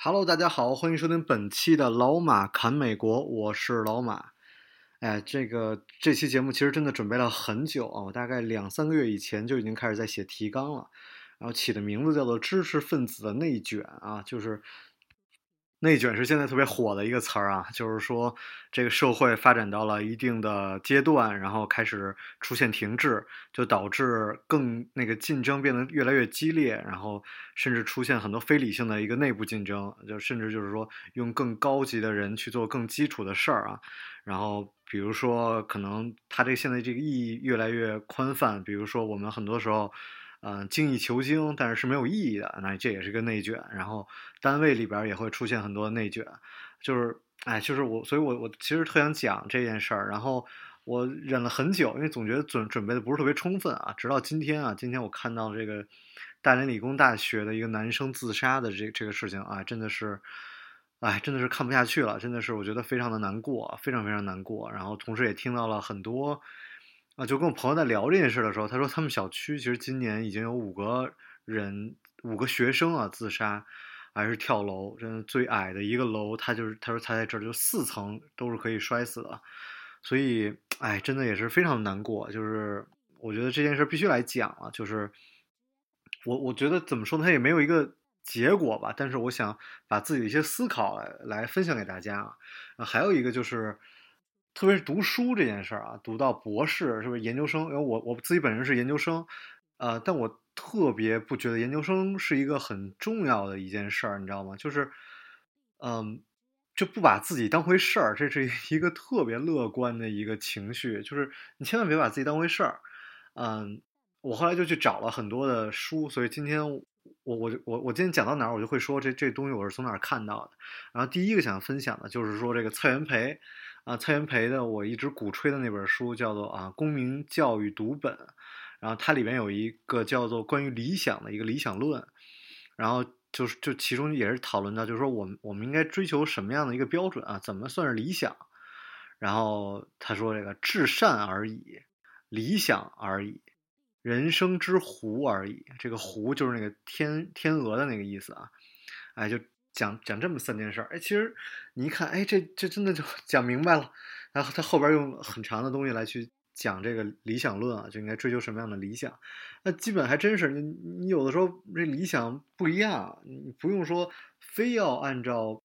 Hello，大家好，欢迎收听本期的老马侃美国，我是老马。哎，这个这期节目其实真的准备了很久啊，我大概两三个月以前就已经开始在写提纲了，然后起的名字叫做“知识分子的内卷”啊，就是。内卷是现在特别火的一个词儿啊，就是说这个社会发展到了一定的阶段，然后开始出现停滞，就导致更那个竞争变得越来越激烈，然后甚至出现很多非理性的一个内部竞争，就甚至就是说用更高级的人去做更基础的事儿啊，然后比如说可能它这现在这个意义越来越宽泛，比如说我们很多时候。嗯，精益求精，但是是没有意义的，那这也是个内卷。然后单位里边也会出现很多内卷，就是，哎，就是我，所以我我其实特想讲这件事儿。然后我忍了很久，因为总觉得准准备的不是特别充分啊。直到今天啊，今天我看到这个大连理工大学的一个男生自杀的这这个事情啊，真的是，哎，真的是看不下去了，真的是我觉得非常的难过，非常非常难过。然后同时也听到了很多。啊，就跟我朋友在聊这件事的时候，他说他们小区其实今年已经有五个人，五个学生啊自杀，还是跳楼，真的最矮的一个楼，他就是他说他在这儿就四层都是可以摔死的，所以哎，真的也是非常难过。就是我觉得这件事必须来讲了，就是我我觉得怎么说呢，他也没有一个结果吧，但是我想把自己的一些思考来来分享给大家啊，还有一个就是。特别是读书这件事儿啊，读到博士是不是研究生？因为我我自己本人是研究生，呃，但我特别不觉得研究生是一个很重要的一件事儿，你知道吗？就是，嗯，就不把自己当回事儿，这是一个特别乐观的一个情绪。就是你千万别把自己当回事儿。嗯，我后来就去找了很多的书，所以今天我我我我今天讲到哪儿，我就会说这这东西我是从哪儿看到的。然后第一个想分享的就是说这个蔡元培。啊，蔡元培的我一直鼓吹的那本书叫做《啊公民教育读本》，然后它里面有一个叫做关于理想的一个理想论，然后就是就其中也是讨论到，就是说我们我们应该追求什么样的一个标准啊？怎么算是理想？然后他说这个至善而已，理想而已，人生之湖而已。这个湖就是那个天天鹅的那个意思啊，哎就。讲讲这么三件事儿，哎，其实你一看，哎，这这真的就讲明白了。然后他后边用很长的东西来去讲这个理想论啊，就应该追求什么样的理想。那基本还真是，你你有的时候这理想不一样，你不用说非要按照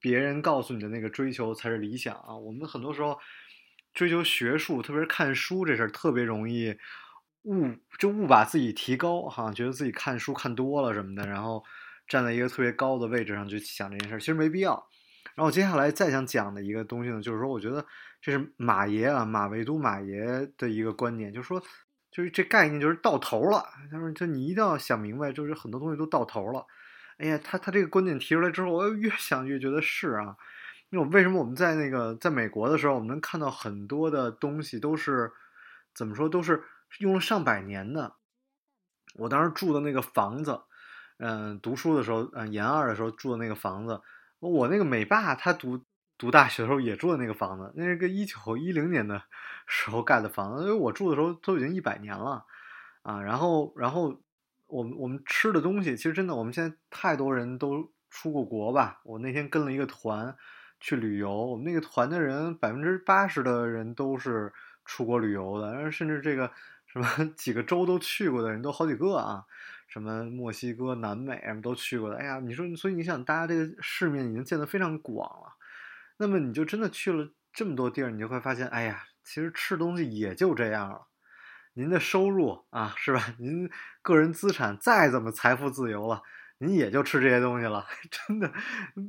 别人告诉你的那个追求才是理想啊。我们很多时候追求学术，特别是看书这事儿，特别容易误就误把自己提高哈，觉得自己看书看多了什么的，然后。站在一个特别高的位置上去想这件事儿，其实没必要。然后接下来再想讲的一个东西呢，就是说，我觉得这是马爷啊，马未都马爷的一个观点，就是说，就是这概念就是到头了。他说，就你一定要想明白，就是很多东西都到头了。哎呀，他他这个观点提出来之后，我越想越觉得是啊。因为为什么我们在那个在美国的时候，我们能看到很多的东西都是怎么说，都是用了上百年的。我当时住的那个房子。嗯，读书的时候，嗯，研二的时候住的那个房子，我那个美爸他读读大学的时候也住的那个房子，那是个一九一零年的 时候盖的房子，因为我住的时候都已经一百年了，啊，然后，然后我们我们吃的东西，其实真的，我们现在太多人都出过国吧，我那天跟了一个团去旅游，我们那个团的人百分之八十的人都是出国旅游的，甚至这个什么 几个州都去过的人都好几个啊。什么墨西哥、南美什么都去过的，哎呀，你说，所以你想，大家这个世面已经见得非常广了，那么你就真的去了这么多地儿，你就会发现，哎呀，其实吃东西也就这样了。您的收入啊，是吧？您个人资产再怎么财富自由了，您也就吃这些东西了，真的，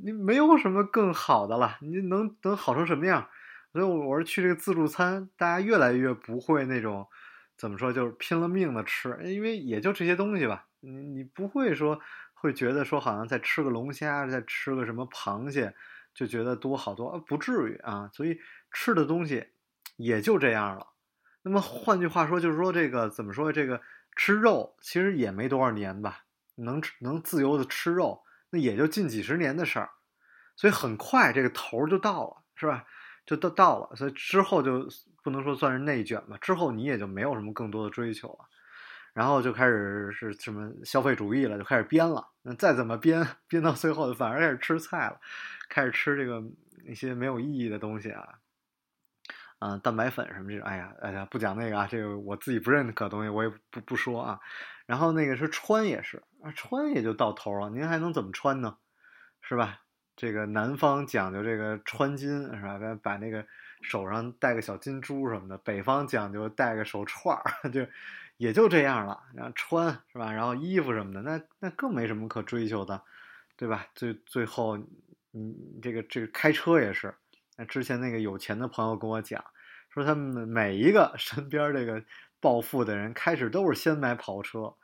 您没有什么更好的了。您能能好成什么样？所以我是去这个自助餐，大家越来越不会那种怎么说，就是拼了命的吃，因为也就这些东西吧。你你不会说会觉得说好像再吃个龙虾，再吃个什么螃蟹，就觉得多好多，不至于啊。所以吃的东西也就这样了。那么换句话说，就是说这个怎么说？这个吃肉其实也没多少年吧，能吃能自由的吃肉，那也就近几十年的事儿。所以很快这个头就到了，是吧？就都到了，所以之后就不能说算是内卷吧。之后你也就没有什么更多的追求了，然后就开始是什么消费主义了，就开始编了。那再怎么编，编到最后反而开始吃菜了，开始吃这个一些没有意义的东西啊，嗯，蛋白粉什么这种。哎呀，哎呀，不讲那个啊，这个我自己不认可东西，我也不不说啊。然后那个是穿也是，穿也就到头了，您还能怎么穿呢？是吧？这个南方讲究这个穿金是吧？把那个手上戴个小金珠什么的。北方讲究戴个手串儿，就也就这样了。然后穿是吧？然后衣服什么的，那那更没什么可追求的，对吧？最最后，嗯这个这个开车也是。那之前那个有钱的朋友跟我讲，说他们每一个 身边这个暴富的人，开始都是先买跑车。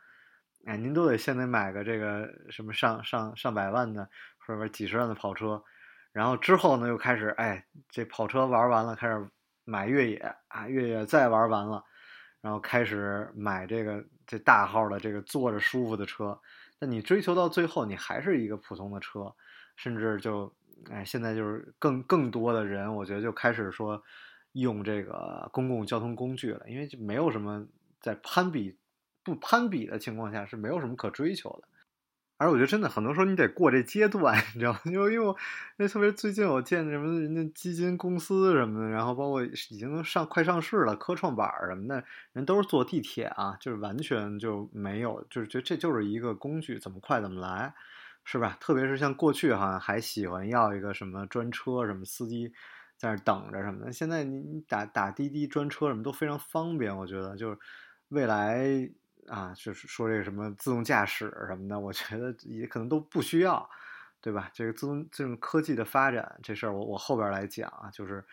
哎，您都得先得买个这个什么上上上百万的。或者几十万的跑车，然后之后呢，又开始哎，这跑车玩完了，开始买越野啊，越野再玩完了，然后开始买这个这大号的这个坐着舒服的车。那你追求到最后，你还是一个普通的车，甚至就哎，现在就是更更多的人，我觉得就开始说用这个公共交通工具了，因为就没有什么在攀比不攀比的情况下是没有什么可追求的。而我觉得真的很多时候你得过这阶段，你知道吗？因为因为我那特别最近我见什么人家基金公司什么的，然后包括已经上快上市了科创板什么的，人都是坐地铁啊，就是完全就没有，就是觉得这就是一个工具，怎么快怎么来，是吧？特别是像过去好像还喜欢要一个什么专车什么司机在那等着什么的，现在你你打打滴滴专车什么都非常方便，我觉得就是未来。啊，就是说这个什么自动驾驶什么的，我觉得也可能都不需要，对吧？这个自动这种科技的发展这事儿，我我后边来讲啊，就是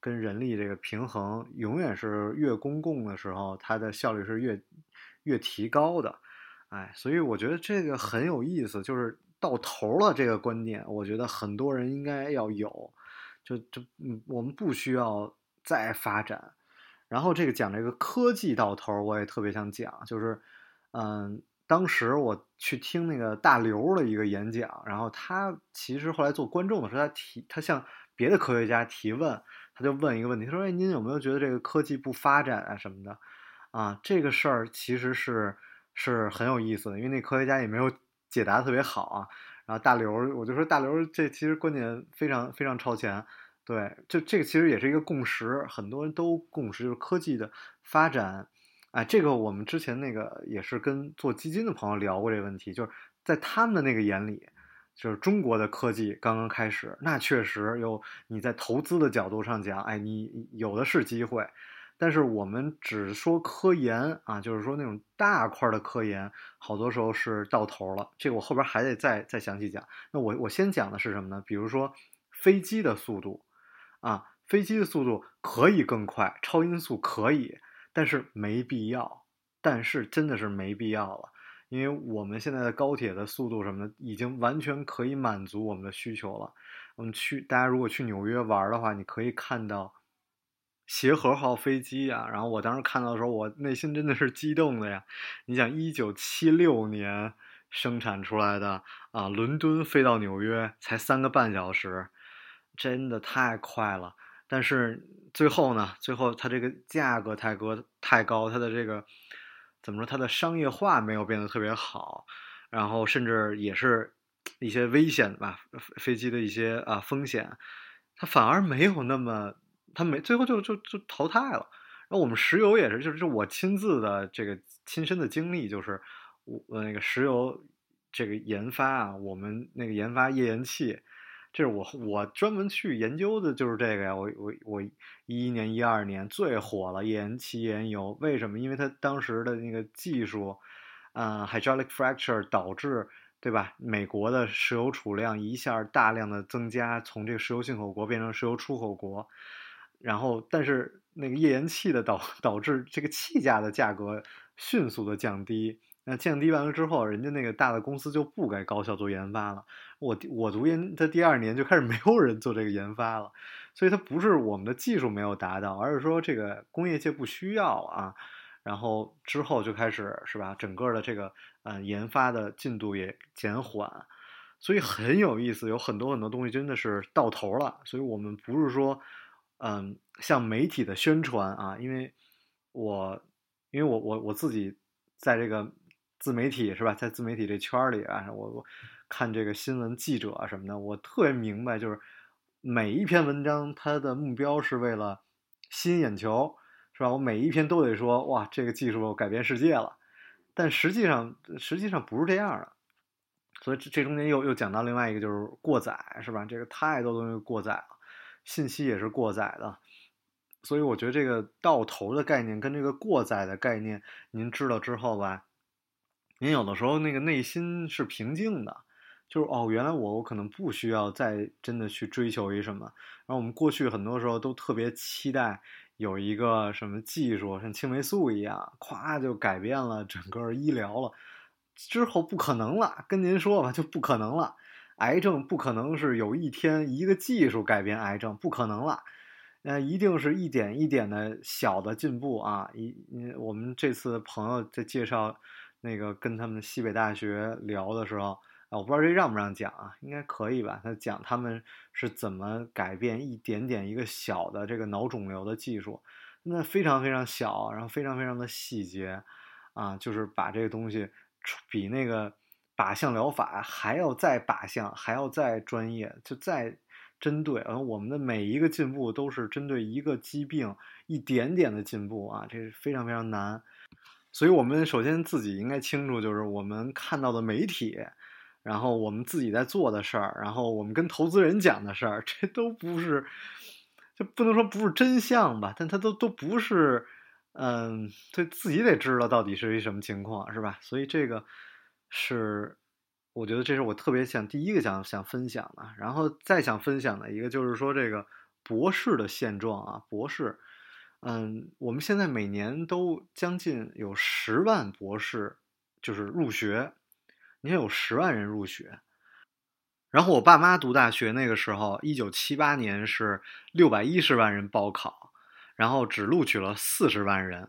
跟人力这个平衡，永远是越公共的时候，它的效率是越越提高的，哎，所以我觉得这个很有意思，就是到头了这个观念，我觉得很多人应该要有，就就嗯，我们不需要再发展。然后这个讲这个科技到头，我也特别想讲，就是，嗯，当时我去听那个大刘的一个演讲，然后他其实后来做观众的时候，他提他向别的科学家提问，他就问一个问题，他说：“哎，您有没有觉得这个科技不发展啊什么的？”啊，这个事儿其实是是很有意思的，因为那科学家也没有解答特别好啊。然后大刘，我就说大刘这其实观点非常非常超前。对，就这个其实也是一个共识，很多人都共识，就是科技的发展，哎，这个我们之前那个也是跟做基金的朋友聊过这个问题，就是在他们的那个眼里，就是中国的科技刚刚开始，那确实有你在投资的角度上讲，哎，你有的是机会，但是我们只说科研啊，就是说那种大块的科研，好多时候是到头了，这个我后边还得再再详细讲。那我我先讲的是什么呢？比如说飞机的速度。啊，飞机的速度可以更快，超音速可以，但是没必要。但是真的是没必要了，因为我们现在的高铁的速度什么的，已经完全可以满足我们的需求了。我们去，大家如果去纽约玩的话，你可以看到协和号飞机啊。然后我当时看到的时候，我内心真的是激动的呀。你想，一九七六年生产出来的啊，伦敦飞到纽约才三个半小时。真的太快了，但是最后呢？最后它这个价格太高太高，它的这个怎么说？它的商业化没有变得特别好，然后甚至也是一些危险吧，飞机的一些啊风险，它反而没有那么，它没最后就就就淘汰了。然后我们石油也是，就是我亲自的这个亲身的经历，就是我那个石油这个研发啊，我们那个研发页岩气。这是我我专门去研究的，就是这个呀。我我我一一年一二年最火了页岩气页岩油，为什么？因为它当时的那个技术，啊，hydraulic fracture 导致，对吧？美国的石油储量一下大量的增加，从这个石油进口国变成石油出口国，然后但是那个页岩气的导导致这个气价的价格迅速的降低，那降低完了之后，人家那个大的公司就不该高效做研发了。我我读研的第二年就开始没有人做这个研发了，所以它不是我们的技术没有达到，而是说这个工业界不需要啊。然后之后就开始是吧，整个的这个呃研发的进度也减缓，所以很有意思，有很多很多东西真的是到头了。所以我们不是说嗯像媒体的宣传啊，因为我因为我我我自己在这个自媒体是吧，在自媒体这圈里啊，我我看这个新闻记者什么的，我特别明白，就是每一篇文章它的目标是为了吸引眼球。是吧？我每一篇都得说哇，这个技术改变世界了，但实际上实际上不是这样的。所以这这中间又又讲到另外一个就是过载，是吧？这个太多东西过载了，信息也是过载的。所以我觉得这个到头的概念跟这个过载的概念，您知道之后吧，您有的时候那个内心是平静的，就是哦，原来我我可能不需要再真的去追求一什么。然后我们过去很多时候都特别期待。有一个什么技术，像青霉素一样，咵就改变了整个医疗了。之后不可能了，跟您说吧，就不可能了。癌症不可能是有一天一个技术改变癌症，不可能了。那一定是一点一点的小的进步啊！一，我们这次朋友在介绍那个跟他们西北大学聊的时候啊。我不知道这让不让讲啊？应该可以吧？他讲他们是怎么改变一点点一个小的这个脑肿瘤的技术，那非常非常小，然后非常非常的细节，啊，就是把这个东西比那个靶向疗法还要再靶向，还要再专业，就再针对。而我们的每一个进步都是针对一个疾病一点点的进步啊，这是非常非常难。所以我们首先自己应该清楚，就是我们看到的媒体。然后我们自己在做的事儿，然后我们跟投资人讲的事儿，这都不是，就不能说不是真相吧？但它都都不是，嗯，对自己得知道到底是一什么情况，是吧？所以这个是，我觉得这是我特别想第一个想想分享的。然后再想分享的一个就是说这个博士的现状啊，博士，嗯，我们现在每年都将近有十万博士就是入学。你看有十万人入学，然后我爸妈读大学那个时候，一九七八年是六百一十万人报考，然后只录取了四十万人，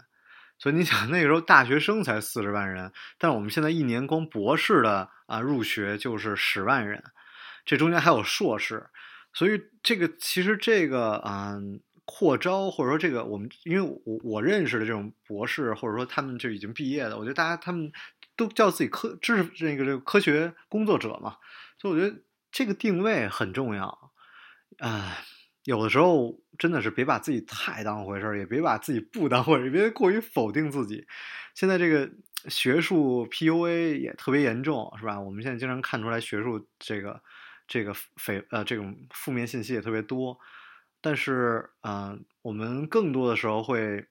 所以你想那个时候大学生才四十万人，但我们现在一年光博士的啊入学就是十万人，这中间还有硕士，所以这个其实这个嗯扩招或者说这个我们因为我我认识的这种博士或者说他们就已经毕业的，我觉得大家他们。都叫自己科知识那个这个科学工作者嘛，所以我觉得这个定位很重要。啊，有的时候真的是别把自己太当回事儿，也别把自己不当回事儿，别过于否定自己。现在这个学术 PUA 也特别严重，是吧？我们现在经常看出来学术这个这个非呃这种负面信息也特别多，但是啊，我们更多的时候会。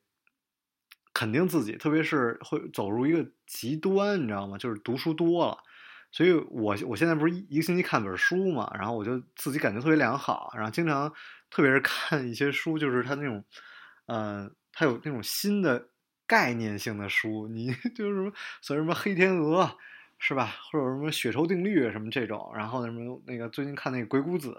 肯定自己，特别是会走入一个极端，你知道吗？就是读书多了，所以我我现在不是一个星期看本书嘛，然后我就自己感觉特别良好，然后经常，特别是看一些书，就是它那种，呃，它有那种新的概念性的书，你 就是什么，像什么黑天鹅，是吧？或者什么血筹定律什么这种，然后什么那个最近看那个鬼谷子，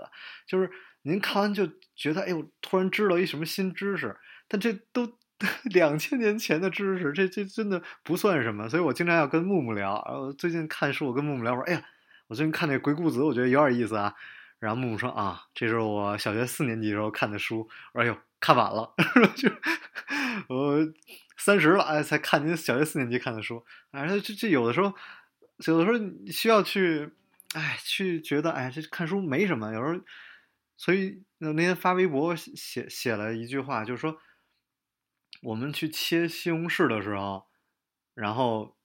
就是您看完就觉得，哎呦，突然知道一什么新知识，但这都。两千年前的知识，这这真的不算什么，所以我经常要跟木木聊。然后最近看书，我跟木木聊，说：“哎呀，我最近看那《鬼谷子》，我觉得有点意思啊。”然后木木说：“啊，这是我小学四年级时候看的书。”我说：“哎呦，看晚了，就我三十了，哎，才看您小学四年级看的书。”哎，这这有的时候，有的时候需要去，哎，去觉得，哎，这看书没什么。有时候，所以那天发微博写写了一句话，就是说。我们去切西红柿的时候，然后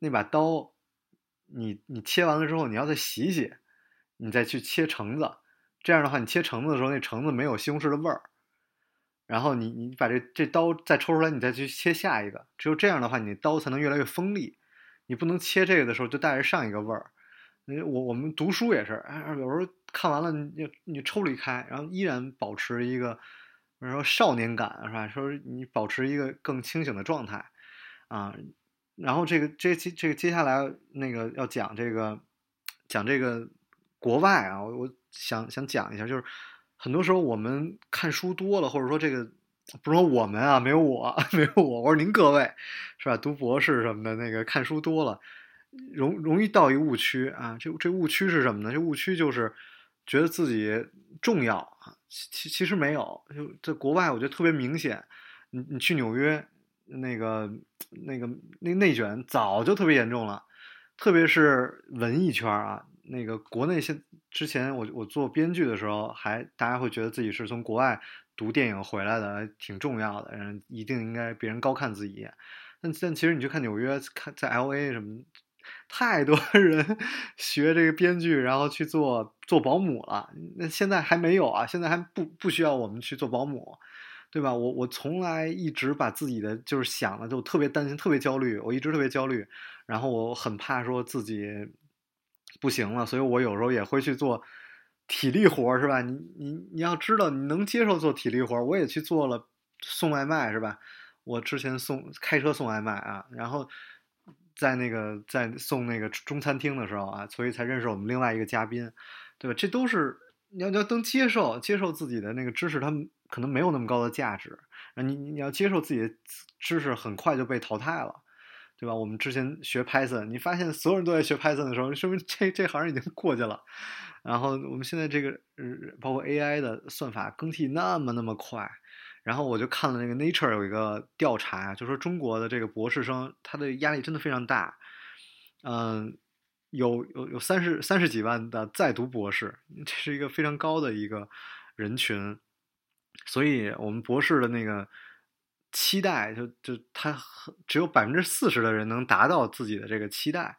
那把刀，你你切完了之后，你要再洗洗，你再去切橙子。这样的话，你切橙子的时候，那橙子没有西红柿的味儿。然后你你把这这刀再抽出来，你再去切下一个。只有这样的话，你刀才能越来越锋利。你不能切这个的时候就带着上一个味儿。我我们读书也是，有时候看完了，你你抽离开，然后依然保持一个。比如说少年感是吧？说你保持一个更清醒的状态，啊，然后这个这这这个接下来那个要讲这个讲这个国外啊，我想想讲一下，就是很多时候我们看书多了，或者说这个不是说我们啊，没有我，没有我，我说您各位是吧？读博士什么的，那个看书多了，容容易到一误区啊。这这误区是什么呢？这误区就是觉得自己重要啊，其其实没有，就在国外我觉得特别明显。你你去纽约。那个、那个、那内卷早就特别严重了，特别是文艺圈啊。那个国内现之前我我做编剧的时候，还大家会觉得自己是从国外读电影回来的，挺重要的，人一定应该别人高看自己一眼。但但其实你去看纽约，看在 L A 什么，太多 人学这个编剧，然后去做做保姆了。那现在还没有啊，现在还不不需要我们去做保姆。对吧？我我从来一直把自己的就是想的就特别担心、特别焦虑，我一直特别焦虑，然后我很怕说自己不行了，所以我有时候也会去做体力活，是吧？你你你要知道，你能接受做体力活，我也去做了送外卖，是吧？我之前送开车送外卖啊，然后在那个在送那个中餐厅的时候啊，所以才认识我们另外一个嘉宾，对吧？这都是你要你要能接受接受自己的那个知识，他们。可能没有那么高的价值，你你要接受自己的知识很快就被淘汰了，对吧？我们之前学 Python，你发现所有人都在学 Python 的时候，说明这这行已经过去了。然后我们现在这个呃，包括 AI 的算法更替那么那么快，然后我就看了那个 Nature 有一个调查，就说中国的这个博士生他的压力真的非常大，嗯，有有有三十三十几万的在读博士，这是一个非常高的一个人群。所以，我们博士的那个期待，就就他只有百分之四十的人能达到自己的这个期待，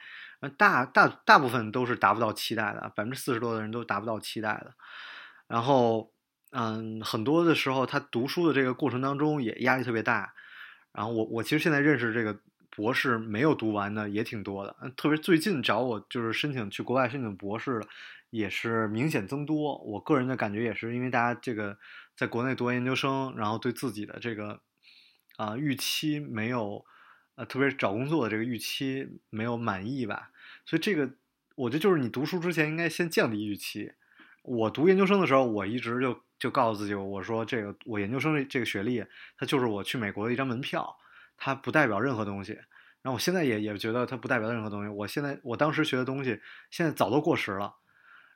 大大大部分都是达不到期待的，百分之四十多的人都达不到期待的。然后，嗯，很多的时候，他读书的这个过程当中也压力特别大。然后，我我其实现在认识这个博士没有读完的也挺多的，特别最近找我就是申请去国外申请博士的。也是明显增多，我个人的感觉也是因为大家这个在国内读完研究生，然后对自己的这个啊预期没有，呃，特别是找工作的这个预期没有满意吧，所以这个我觉得就是你读书之前应该先降低预期。我读研究生的时候，我一直就就告诉自己，我说这个我研究生这个学历，它就是我去美国的一张门票，它不代表任何东西。然后我现在也也觉得它不代表任何东西。我现在我当时学的东西，现在早都过时了。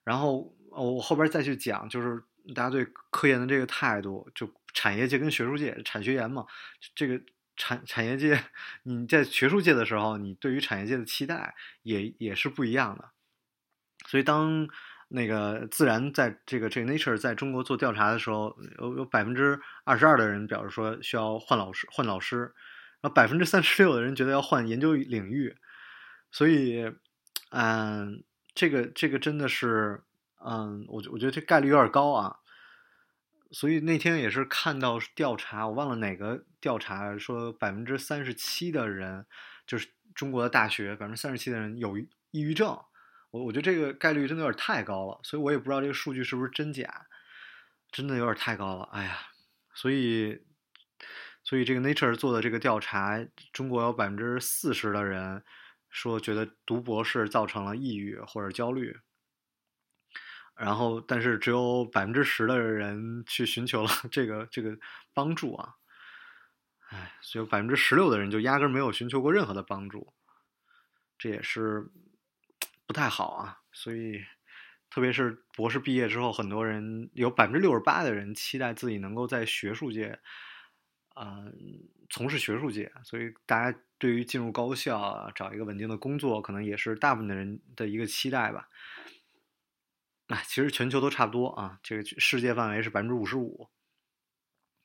然后我后边再去讲，就是大家对科研的这个态度，就产业界跟学术界，产学研嘛，这个产产业界，你在学术界的时候，你对于产业界的期待也也是不一样的。所以当那个自然在这个这个 Nature 在中国做调查的时候，有有百分之二十二的人表示说需要换老师换老师，然后百分之三十六的人觉得要换研究领域，所以，嗯。这个这个真的是，嗯，我我觉得这概率有点高啊，所以那天也是看到调查，我忘了哪个调查说百分之三十七的人，就是中国的大学百分之三十七的人有抑郁症，我我觉得这个概率真的有点太高了，所以我也不知道这个数据是不是真假，真的有点太高了，哎呀，所以所以这个 Nature 做的这个调查，中国有百分之四十的人。说觉得读博士造成了抑郁或者焦虑，然后但是只有百分之十的人去寻求了这个这个帮助啊，哎，所以百分之十六的人就压根没有寻求过任何的帮助，这也是不太好啊。所以特别是博士毕业之后，很多人有百分之六十八的人期待自己能够在学术界，嗯，从事学术界，所以大家。对于进入高校找一个稳定的工作，可能也是大部分的人的一个期待吧。啊，其实全球都差不多啊，这个世界范围是百分之五十五，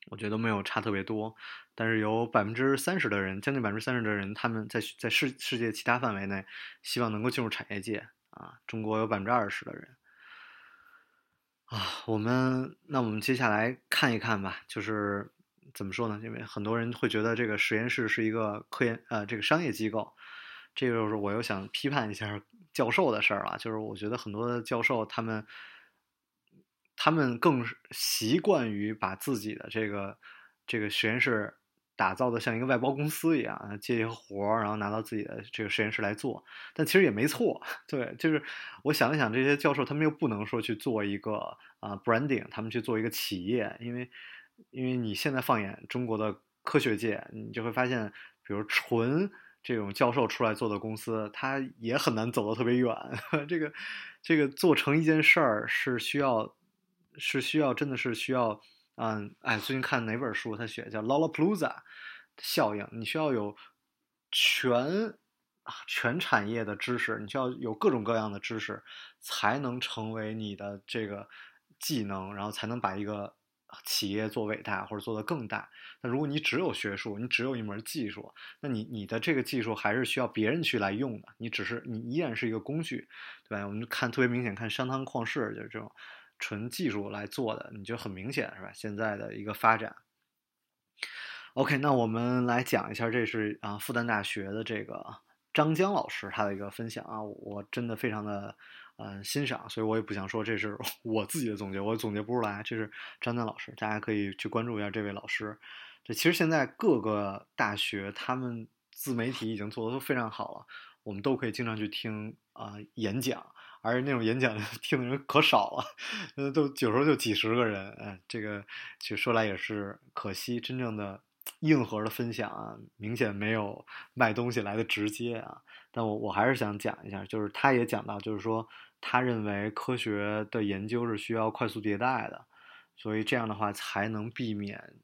我觉得没有差特别多。但是有百分之三十的人，将近百分之三十的人，他们在在世世界其他范围内，希望能够进入产业界啊。中国有百分之二十的人啊。我们那我们接下来看一看吧，就是。怎么说呢？因为很多人会觉得这个实验室是一个科研呃这个商业机构，这个就是我又想批判一下教授的事儿了。就是我觉得很多的教授他们他们更习惯于把自己的这个这个实验室打造的像一个外包公司一样，接一些活儿，然后拿到自己的这个实验室来做。但其实也没错，对，就是我想了想，这些教授他们又不能说去做一个啊 branding，他们去做一个企业，因为因为你现在放眼中国的科学界，你就会发现，比如纯这种教授出来做的公司，他也很难走得特别远。这个这个做成一件事儿是需要是需要真的是需要。嗯，哎，最近看哪本书？他写叫 “Lollapalooza” 效应。你需要有全全产业的知识，你需要有各种各样的知识，才能成为你的这个技能，然后才能把一个企业做伟大或者做得更大。那如果你只有学术，你只有一门技术，那你你的这个技术还是需要别人去来用的。你只是你依然是一个工具，对吧？我们看特别明显，看商汤旷世就是这种。纯技术来做的，你就很明显是吧？现在的一个发展。OK，那我们来讲一下，这是啊复旦大学的这个张江老师他的一个分享啊，我真的非常的嗯欣赏，所以我也不想说这是 我自己的总结，我总结不出来，这是张江老师，大家可以去关注一下这位老师。这其实现在各个大学他们自媒体已经做的都非常好了，我们都可以经常去听啊演讲。而那种演讲 听的人可少了，呃，都有时候就几十个人，哎，这个其实说来也是可惜，真正的硬核的分享啊，明显没有卖东西来的直接啊。但我我还是想讲一下，就是他也讲到，就是说他认为科学的研究是需要快速迭代的，所以这样的话才能避免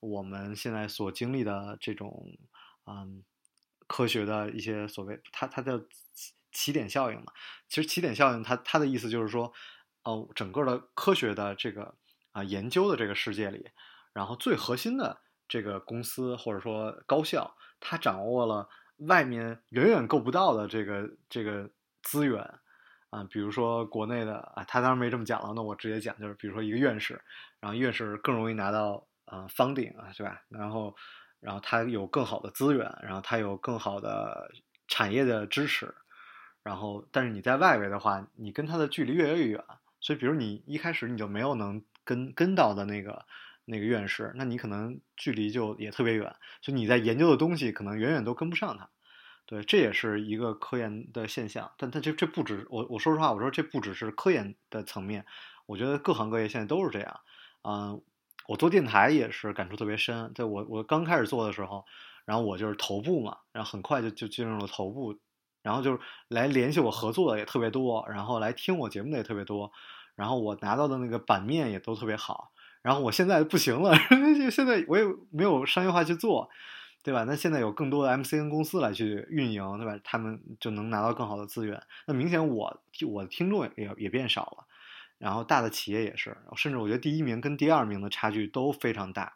我们现在所经历的这种嗯科学的一些所谓他他的。起点效应嘛，其实起点效应，它它的意思就是说，呃，整个的科学的这个啊研究的这个世界里，然后最核心的这个公司或者说高校，它掌握了外面远远够不到的这个这个资源啊，比如说国内的啊，他当然没这么讲了，那我直接讲就是，比如说一个院士，然后院士更容易拿到啊 funding 啊，对吧？然后然后他有更好的资源，然后他有更好的产业的支持。然后，但是你在外围的话，你跟他的距离越来越远。所以，比如你一开始你就没有能跟跟到的那个那个院士，那你可能距离就也特别远。所以你在研究的东西可能远远都跟不上他。对，这也是一个科研的现象。但他这这不止我我说实话，我说这不只是科研的层面，我觉得各行各业现在都是这样。嗯，我做电台也是感触特别深。在我我刚开始做的时候，然后我就是头部嘛，然后很快就就进入了头部。然后就是来联系我合作的也特别多，然后来听我节目的也特别多，然后我拿到的那个版面也都特别好。然后我现在不行了，现在我也没有商业化去做，对吧？那现在有更多的 MCN 公司来去运营，对吧？他们就能拿到更好的资源。那明显我我的听众也也变少了，然后大的企业也是，甚至我觉得第一名跟第二名的差距都非常大。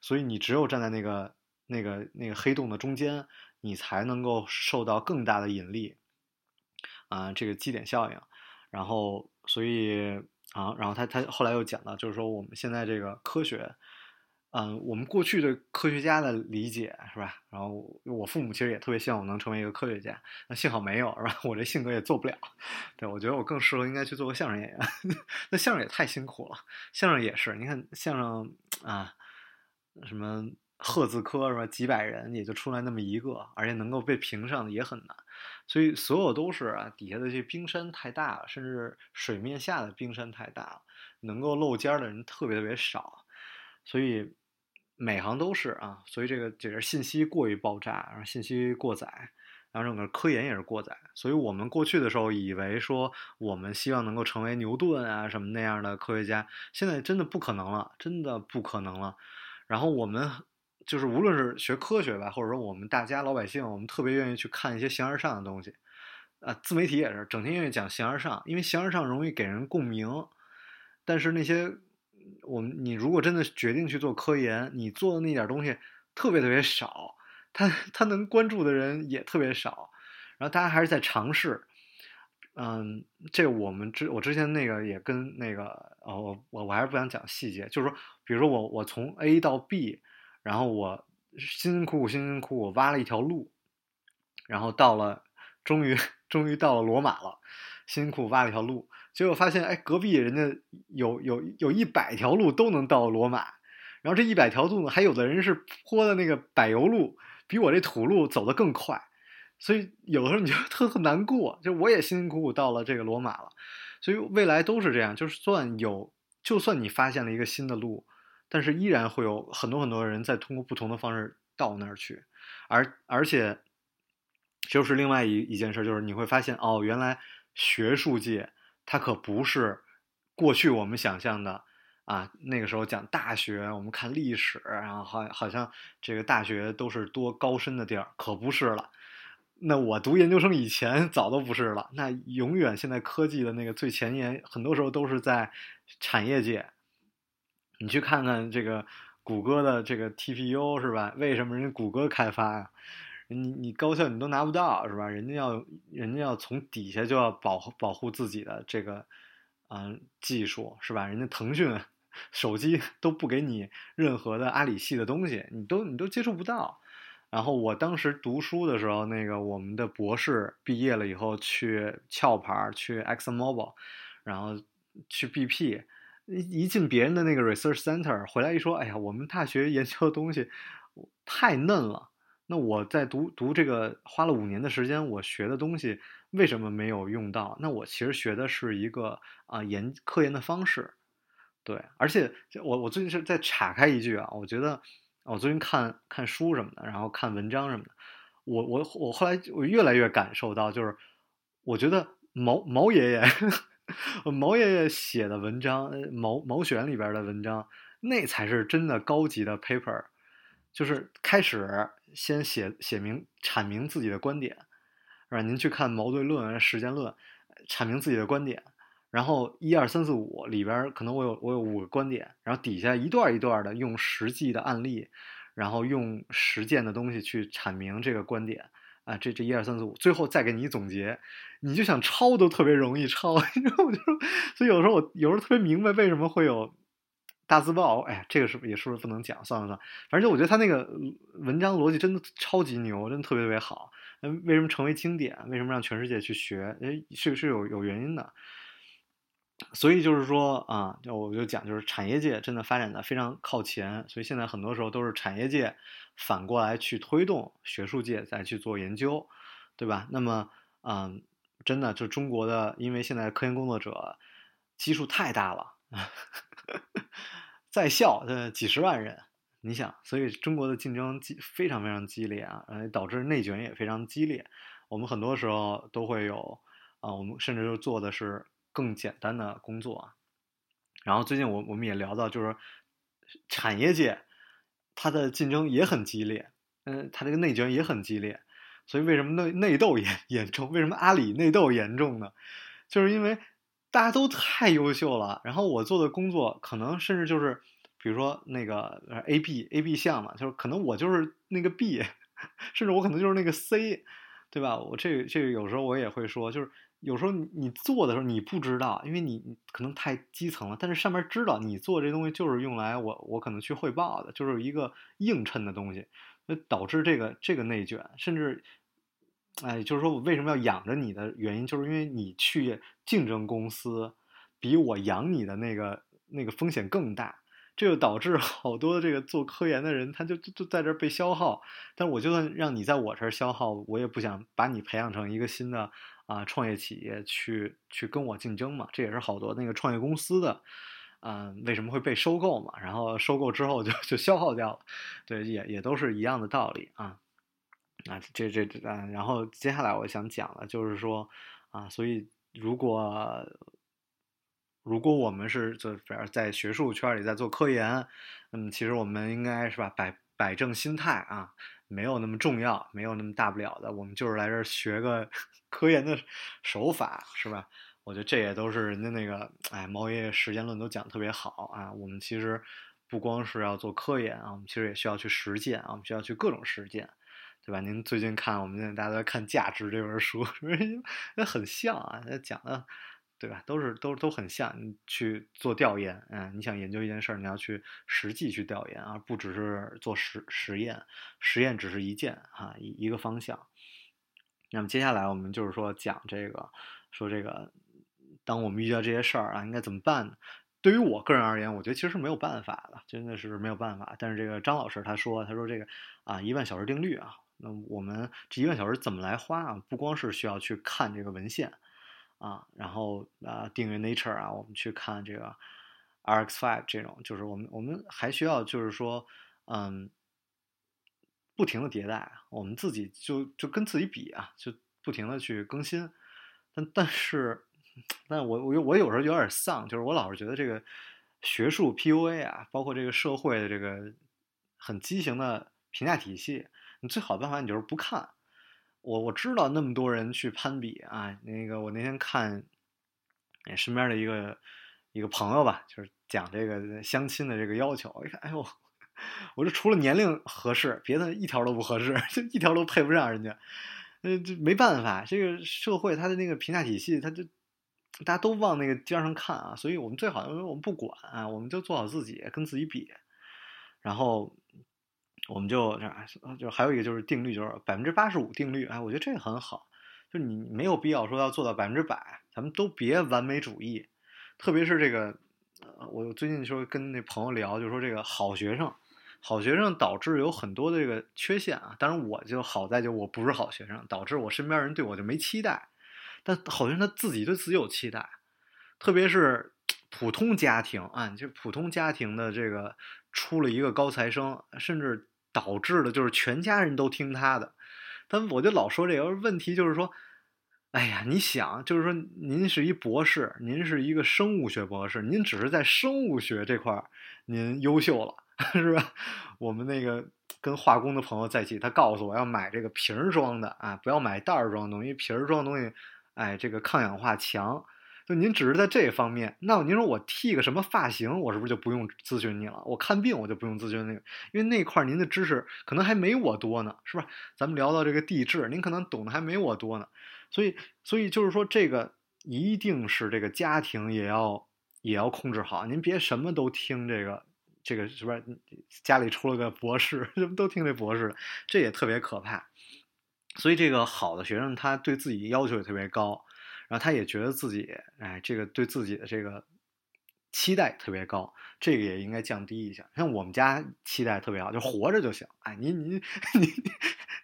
所以你只有站在那个那个那个黑洞的中间。你才能够受到更大的引力，啊，这个基点效应，然后，所以啊，然后他他后来又讲到，就是说我们现在这个科学，嗯，我们过去对科学家的理解是吧？然后我父母其实也特别希望我能成为一个科学家，那幸好没有，是吧？我这性格也做不了，对我觉得我更适合应该去做个相声演员，那相声也太辛苦了，相声也是，你看相声啊，什么。赫字科是吧？几百人也就出来那么一个，而且能够被评上的也很难，所以所有都是啊，底下的这冰山太大了，甚至水面下的冰山太大了，能够露尖的人特别特别少，所以每行都是啊，所以这个就是信息过于爆炸，然后信息过载，然后整个科研也是过载，所以我们过去的时候以为说我们希望能够成为牛顿啊什么那样的科学家，现在真的不可能了，真的不可能了，然后我们。就是无论是学科学吧，或者说我们大家老百姓，我们特别愿意去看一些形而上的东西，啊，自媒体也是整天愿意讲形而上，因为形而上容易给人共鸣。但是那些我们你如果真的决定去做科研，你做的那点东西特别特别少，他他能关注的人也特别少，然后大家还是在尝试。嗯，这我们之我之前那个也跟那个哦，我我我还是不想讲细节，就是说，比如说我我从 A 到 B。然后我辛辛苦苦、辛辛苦苦挖了一条路，然后到了，终于终于到了罗马了，辛辛苦苦挖了一条路，结果发现，哎，隔壁人家有有有一百条路都能到罗马，然后这一百条路呢，还有的人是坡的那个柏油路，比我这土路走得更快，所以有的时候你就 特特难过。就我也辛辛苦苦到了这个罗马了，所以未来都是这样，就是算有，就算你发现了一个新的路，但是依然会有很多很多人在通过不同的方式到那儿去，而而且。就是另外一一件事，就是你会发现哦，原来学术界它可不是过去我们想象的啊。那个时候讲大学，我们看历史，然后好好像这个大学都是多高深的地儿，可不是了。那我读研究生以前 早都不是了。那永远现在科技的那个最前沿，很多时候都是在产业界。你去看看这个谷歌的这个 TPU 是吧？为什么人家谷歌开发呀？你你高校你都拿不到是吧？人家要人家要从底下就要保护保护自己的这个，嗯，技术是吧？人家腾讯手机都不给你任何的阿里系的东西，你都你都接触不到。然后我当时读书的时候，那个我们的博士毕业了以后去壳牌去 Exxon Mobil，然后去 BP，一进别人的那个 research center 回来一说，哎呀，我们大学研究的东西太嫩了。那我在读读这个花了五年的时间，我学的东西为什么没有用到？那我其实学的是一个啊研科研的方式，对，而且我我最近是在岔开一句啊，我觉得我最近看看书什么的，然后看文章什么的，我我我后来我越来越感受到，就是我觉得毛毛爷爷 毛爷爷写的文章，毛毛选里边的文章，那才是真的高级的 paper。就是开始先写写明阐明自己的观点，是吧？您去看矛盾论、实践论，阐明自己的观点，然后一二三四五里边可能我有我有五个观点，然后底下一段一段的用实际的案例，然后用实践的东西去阐明这个观点啊，这这一二三四五，最后再给你总结，你就想抄都特别容易抄，你知道吗？就所以有时候我有时候特别明白为什么会有。大字报，哎呀，这个是不是也是不是不能讲？算了算了，反正就我觉得他那个文章逻辑真的超级牛，真的特别特别好。为什么成为经典？为什么让全世界去学？哎，是是有有原因的。所以就是说啊，就我就讲，就是产业界真的发展的非常靠前，所以现在很多时候都是产业界反过来去推动学术界再去做研究，对吧？那么，嗯，真的就中国的，因为现在科研工作者基数太大了。在校的几十万人，你想，所以中国的竞争激非常非常激烈啊，呃，导致内卷也非常激烈。我们很多时候都会有啊，我们甚至就做的是更简单的工作。然后最近我我们也聊到，就是产业界它的竞争也很激烈，嗯，它这个内卷也很激烈。所以为什么内内斗严 严重？为什么阿里内斗严重呢？就是因为。大家都太优秀了，然后我做的工作可能甚至就是，比如说那个 A B A B 项嘛，就是可能我就是那个 B，甚至我可能就是那个 C，对吧？我这这个有时候我也会说，就是有时候你你做的时候你不知道，因为你可能太基层了，但是上面知道你做这东西就是用来我我可能去汇报的，就是一个映衬的东西，那导致这个这个内卷，甚至。哎，就是说我为什么要养着你的原因，就是因为你去竞争公司，比我养你的那个那个风险更大，这就导致好多这个做科研的人，他就就在这被消耗。但我就算让你在我这儿消耗，我也不想把你培养成一个新的啊创业企业去去跟我竞争嘛。这也是好多那个创业公司的，嗯，为什么会被收购嘛？然后收购之后就就消耗掉了，对，也也都是一样的道理啊。啊，这这这，嗯，然后接下来我想讲的，就是说，啊，所以如果如果我们是就反而在学术圈里在做科研，嗯，其实我们应该是吧，摆摆正心态啊，没有那么重要，没有那么大不了的，我们就是来这儿学个 科研的手法，是吧？我觉得这也都是人家那个，哎，毛爷爷时间论都讲特别好啊。我们其实不光是要做科研啊，我们其实也需要去实践啊，我们需要去各种实践。对吧？您最近看我们现在大家都在看《价值》这本书，那很像啊，那讲的，对吧？都是都都很像。你去做调研，嗯，你想研究一件事儿，你要去实际去调研，而不只是做实实验。实验只是一件啊，一一个方向。那么接下来我们就是说讲这个，说这个，当我们遇到这些事儿啊，应该怎么办呢？对于我个人而言，我觉得其实是没有办法的，真的是没有办法。但是这个张老师他说，他说这个啊一万小时定律啊，那我们这一万小时怎么来花啊？不光是需要去看这个文献啊，然后啊订阅 Nature 啊，我们去看这个 RX Five 这种，就是我们我们还需要就是说嗯。不停的迭代，我们自己就就跟自己比啊，就不停的去更新。但但是，但我我我有时候有点丧，就是我老是觉得这个学术 PUA 啊，包括这个社会的这个很畸形的评价体系，最好的办法你就是不看。我我知道那么多人去攀比啊，那个我那天看，哎身边的一个一个朋友吧，就是讲这个相亲的这个要求，我一看，哎呦。我说除了年龄合适，别的一条都不合适，就一条都配不上人家。呃，这没办法，这个社会它的那个评价体系，它就大家都往那个尖上看啊。所以我们最好，我们不管啊，我们就做好自己，跟自己比。然后我们就，就还有一个就是定律，就是百分之八十五定律。哎，我觉得这个很好，就你没有必要说要做到百分之百，咱们都别完美主义。特别是这个，我最近说跟那朋友聊，就说这个好学生。好学生导致有很多的这个缺陷啊，当然我就好在就我不是好学生，导致我身边人对我就没期待。但好学生他自己对自己有期待，特别是普通家庭啊，就普通家庭的这个出了一个高材生，甚至导致的就是全家人都听他的。但我就老说这个问题，就是说，哎呀，你想，就是说您是一博士，您是一个生物学博士，您只是在生物学这块您优秀了。是吧？我们那个跟化工的朋友在一起，他告诉我要买这个瓶装的啊，不要买袋装的东西，瓶装的东西，哎，这个抗氧化强。就您只是在这方面，那您说我剃个什么发型，我是不是就不用咨询你了？我看病我就不用咨询那个，因为那块您的知识可能还没我多呢，是吧？咱们聊到这个地质，您可能懂得还没我多呢，所以，所以就是说这个一定是这个家庭也要也要控制好，您别什么都听这个。这个是不是家里出了个博士，什么都听这博士，这也特别可怕。所以这个好的学生，他对自己要求也特别高，然后他也觉得自己，哎，这个对自己的这个期待特别高，这个也应该降低一下。像我们家期待特别好，就活着就行，哎，您您您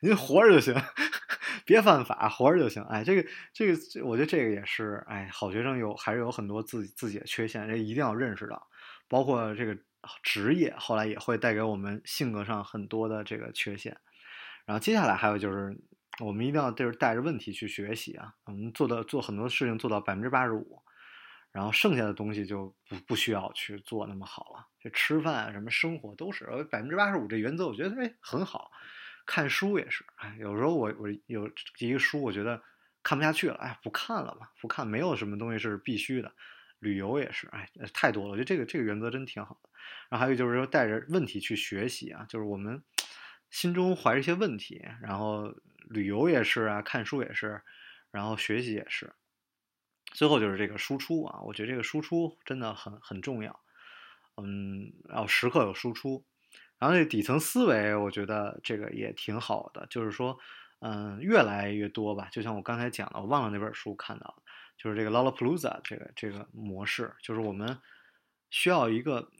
您活着就行，别犯法，活着就行。哎，这个这个，我觉得这个也是，哎，好学生有还是有很多自己自己的缺陷，这一定要认识到，包括这个。职业后来也会带给我们性格上很多的这个缺陷，然后接下来还有就是，我们一定要就是带着问题去学习啊，我们做的做很多事情做到百分之八十五，然后剩下的东西就不不需要去做那么好了，就吃饭啊什么生活都是百分之八十五这原则，我觉得哎很好，看书也是，有时候我我有一个书我觉得看不下去了，哎不看了吧，不看没有什么东西是必须的。旅游也是，哎，太多了。我觉得这个这个原则真挺好的。然后还有就是说，带着问题去学习啊，就是我们心中怀着一些问题，然后旅游也是啊，看书也是，然后学习也是。最后就是这个输出啊，我觉得这个输出真的很很重要。嗯，要时刻有输出。然后这底层思维，我觉得这个也挺好的，就是说，嗯，越来越多吧。就像我刚才讲的，我忘了那本书看到的。就是这个 Lollapalooza 这个这个模式，就是我们需要一个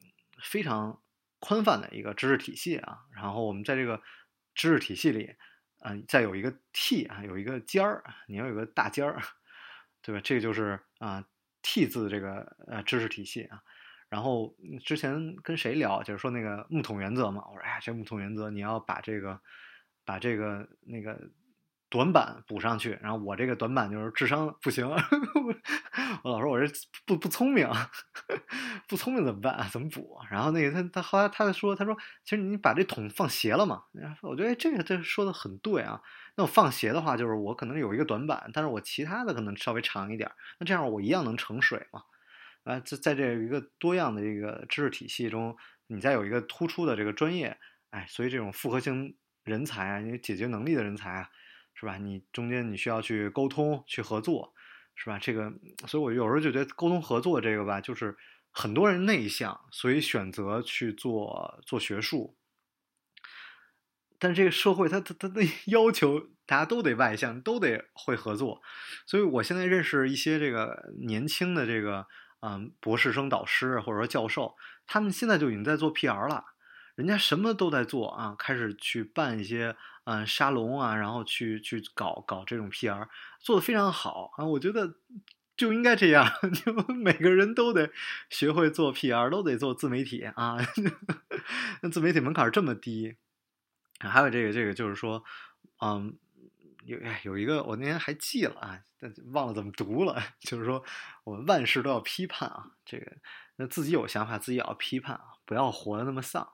非常宽泛的一个知识体系啊，然后我们在这个知识体系里，嗯，再有一个 T 啊，有一个尖儿，你要有个大尖儿，对吧？这个就是啊 T 字这个呃知识体系啊。然后之前跟谁聊，就是说那个木桶原则嘛，我说哎呀，这木桶原则你要把这个把这个那个。短板补上去，然后我这个短板就是智商不行，我老说我这不不聪明，不聪明怎么办？怎么补？然后那个他他后来他在说，他说其实你把这桶放斜了嘛，我觉得这个这说的很对啊。那我放斜的话，就是我可能有一个短板，但是我其他的可能稍微长一点，那这样我一样能盛水嘛。啊，在在这一个多样的这个知识体系中，你再有一个突出的这个专业，哎，所以这种复合型人才啊，你解决能力的人才啊。是吧？你中间你需要去沟通、去合作，是吧？这个，所以我有时候就觉得沟通合作这个吧，就是很多人内向，所以选择去做做学术。但这个社会，它它它的 要求，大家都得外向，都得会合作。所以我现在认识一些这个年轻的这个嗯博士生导师或者说教授，他们现在就已经在做 PR 了，人家什么都在做啊，开始去办一些嗯沙龙啊，然后去去搞搞这种 PR，做的非常好啊，我觉得就应该这样，就每个人都得学会做 PR，都得做自媒体啊，那自媒体门槛这么低，还有这个这个就是说，嗯。有，有一个我那天还记了啊，但忘了怎么读了。就是说，我们万事都要批判啊，这个那自己有想法，自己也要批判啊，不要活得那么丧，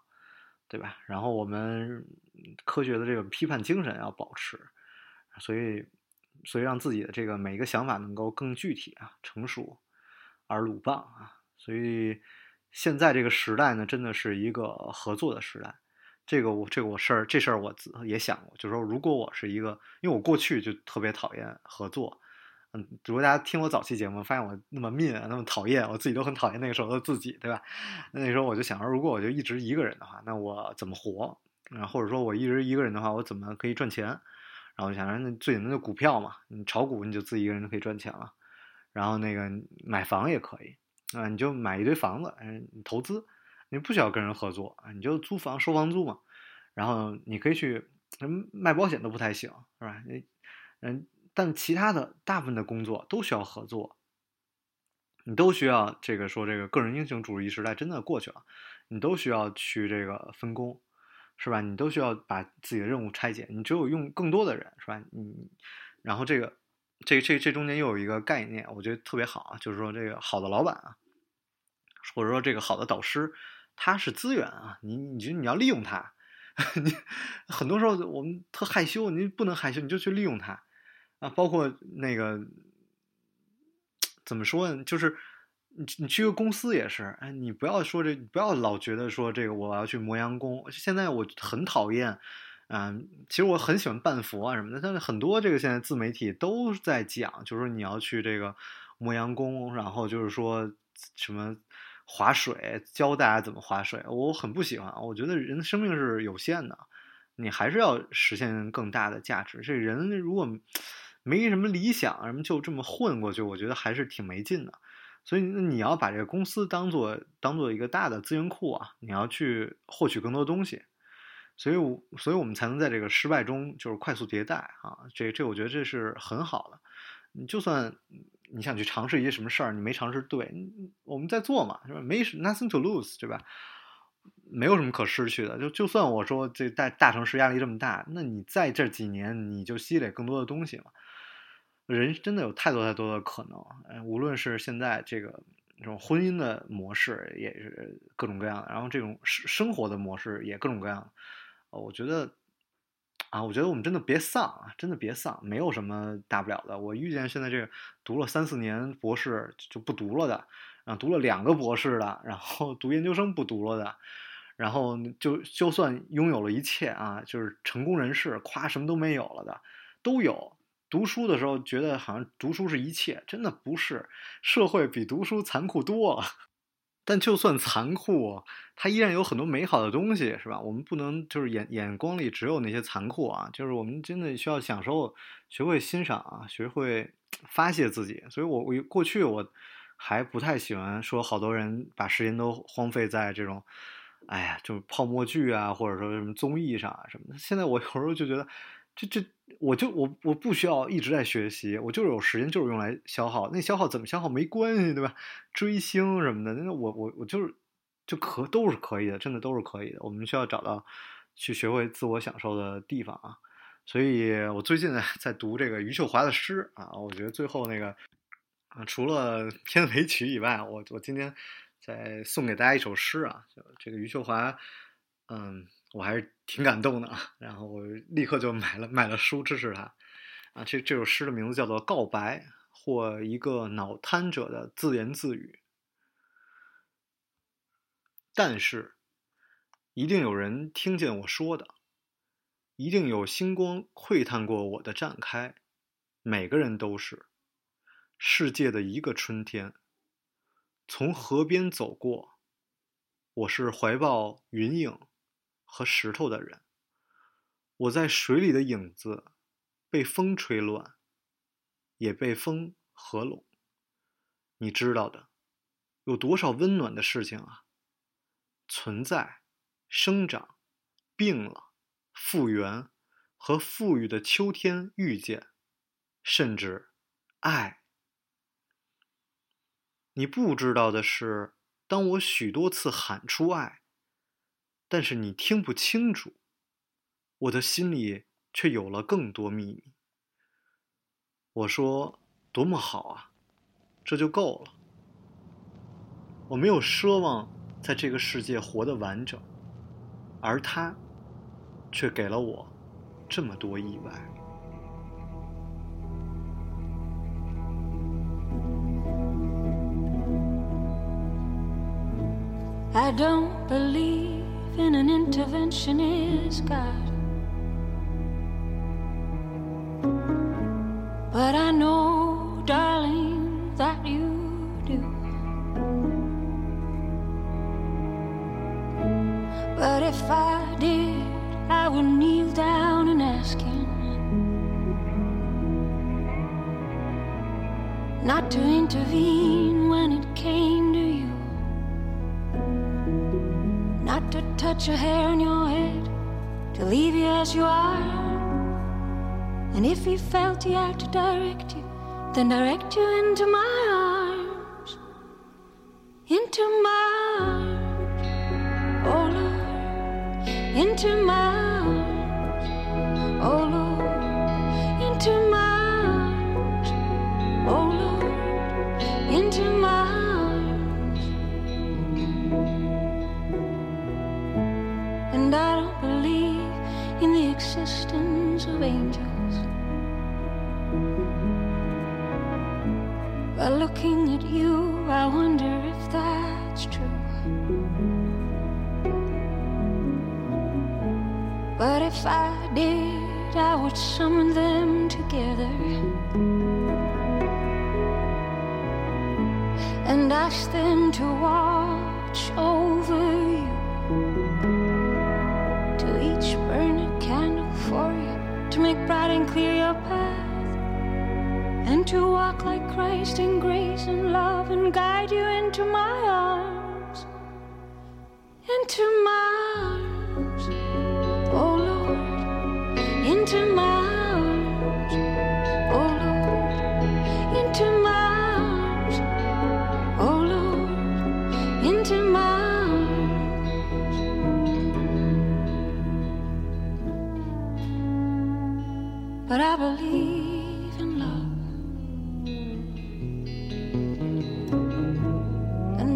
对吧？然后我们科学的这个批判精神要保持，所以所以让自己的这个每一个想法能够更具体啊、成熟而鲁棒啊。所以现在这个时代呢，真的是一个合作的时代。这个我这个我事儿这事儿我也想过，就是说，如果我是一个，因为我过去就特别讨厌合作，嗯，如果大家听我早期节目，发现我那么 mean，那么讨厌，我自己都很讨厌那个时候的自己，对吧？那时候我就想说，如果我就一直一个人的话，那我怎么活？啊，或者说我一直一个人的话，我怎么可以赚钱？然后想说，那最简单的股票嘛，你炒股你就自己一个人就可以赚钱了。然后那个买房也可以啊，你就买一堆房子，嗯，投资。你不需要跟人合作啊，你就租房收房租嘛，然后你可以去卖保险都不太行，是吧？嗯，但其他的大部分的工作都需要合作，你都需要这个说这个个人英雄主义时代真的过去了，你都需要去这个分工，是吧？你都需要把自己的任务拆解，你只有用更多的人，是吧？你然后这个这这这中间又有一个概念，我觉得特别好啊，就是说这个好的老板啊，或者说这个好的导师。他是资源啊，你你觉得你要利用他，你很多时候我们特害羞，你不能害羞，你就去利用它啊。包括那个怎么说呢？就是你你去个公司也是，哎，你不要说这，不要老觉得说这个我要去磨洋工。现在我很讨厌，嗯，其实我很喜欢半佛啊什么的，但是很多这个现在自媒体都在讲，就是说你要去这个磨洋工，然后就是说什么。划水，教大家怎么划水，我很不喜欢。我觉得人的生命是有限的，你还是要实现更大的价值。这人如果没什么理想，什么就这么混过去，我觉得还是挺没劲的。所以，那你要把这个公司当做当做一个大的资源库啊，你要去获取更多东西。所以，所以我们才能在这个失败中就是快速迭代啊。这这，我觉得这是很好的。你就算。你想去尝试一些什么事儿，你没尝试对，我们在做嘛，是吧？没 nothing to lose，对吧？没有什么可失去的。就就算我说这大大城市压力这么大，那你在这几年你就积累更多的东西嘛。人真的有太多太多的可能，无论是现在这个这种婚姻的模式，也是各种各样的，然后这种生活的模式也各种各样。我觉得。啊，我觉得我们真的别丧啊，真的别丧，没有什么大不了的。我遇见现在这个读了三四年博士就不读了的，然后读了两个博士的，然后读研究生不读了的，然后就就算拥有了一切啊，就是成功人士，夸什么都没有了的，都有。读书的时候觉得好像读书是一切，真的不是，社会比读书残酷多了。但就算残酷，它依然有很多美好的东西，是吧？我们不能就是眼眼光里只有那些残酷啊，就是我们真的需要享受，学会欣赏啊，学会发泄自己。所以我我过去我还不太喜欢说，好多人把时间都荒废在这种，哎呀，就泡沫剧啊，或者说什么综艺上啊什么的。现在我有时候就觉得。这这，我就我我不需要一直在学习，我就是有时间就是用来消耗。那消耗怎么消耗没关系，对吧？追星什么的，那我我我就是就可都是可以的，真的都是可以的。我们需要找到去学会自我享受的地方啊。所以我最近呢在读这个余秀华的诗啊，我觉得最后那个啊，除了片尾曲以外，我我今天再送给大家一首诗啊，就这个余秀华，嗯。我还是挺感动的啊，然后我立刻就买了买了书支持他，啊，这这首诗的名字叫做《告白》或一个脑瘫者的自言自语。但是，一定有人听见我说的，一定有星光窥探过我的绽开，每个人都是世界的一个春天。从河边走过，我是怀抱云影。和石头的人，我在水里的影子，被风吹乱，也被风合拢。你知道的，有多少温暖的事情啊！存在、生长、病了、复原和富裕的秋天遇见，甚至爱。你不知道的是，当我许多次喊出爱，但是你听不清楚，我的心里却有了更多秘密。我说：“多么好啊，这就够了。”我没有奢望在这个世界活得完整，而他却给了我这么多意外。I don't believe in an intervention is God. But I know, darling, that you do. But if I did, I would kneel down and ask him not to intervene when it came to touch a hair on your head, to leave you as you are. And if he felt he had to direct you, then direct you into my arms, into my arms, oh Lord, into my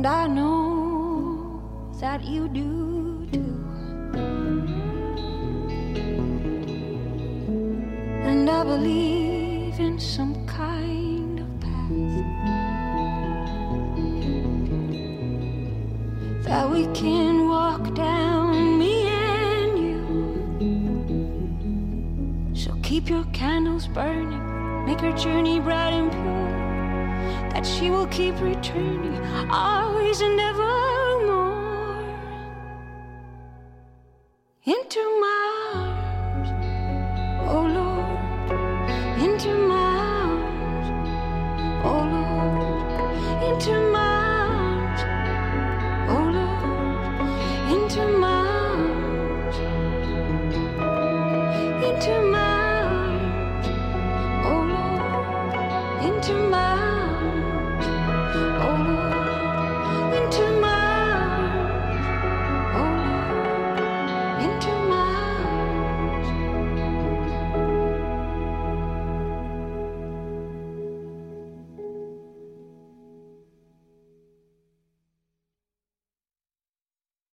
And I know that you do too. And I believe in some kind of path that we can walk down, me and you. So keep your candles burning, make our journey bright and pure she will keep returning. Always and evermore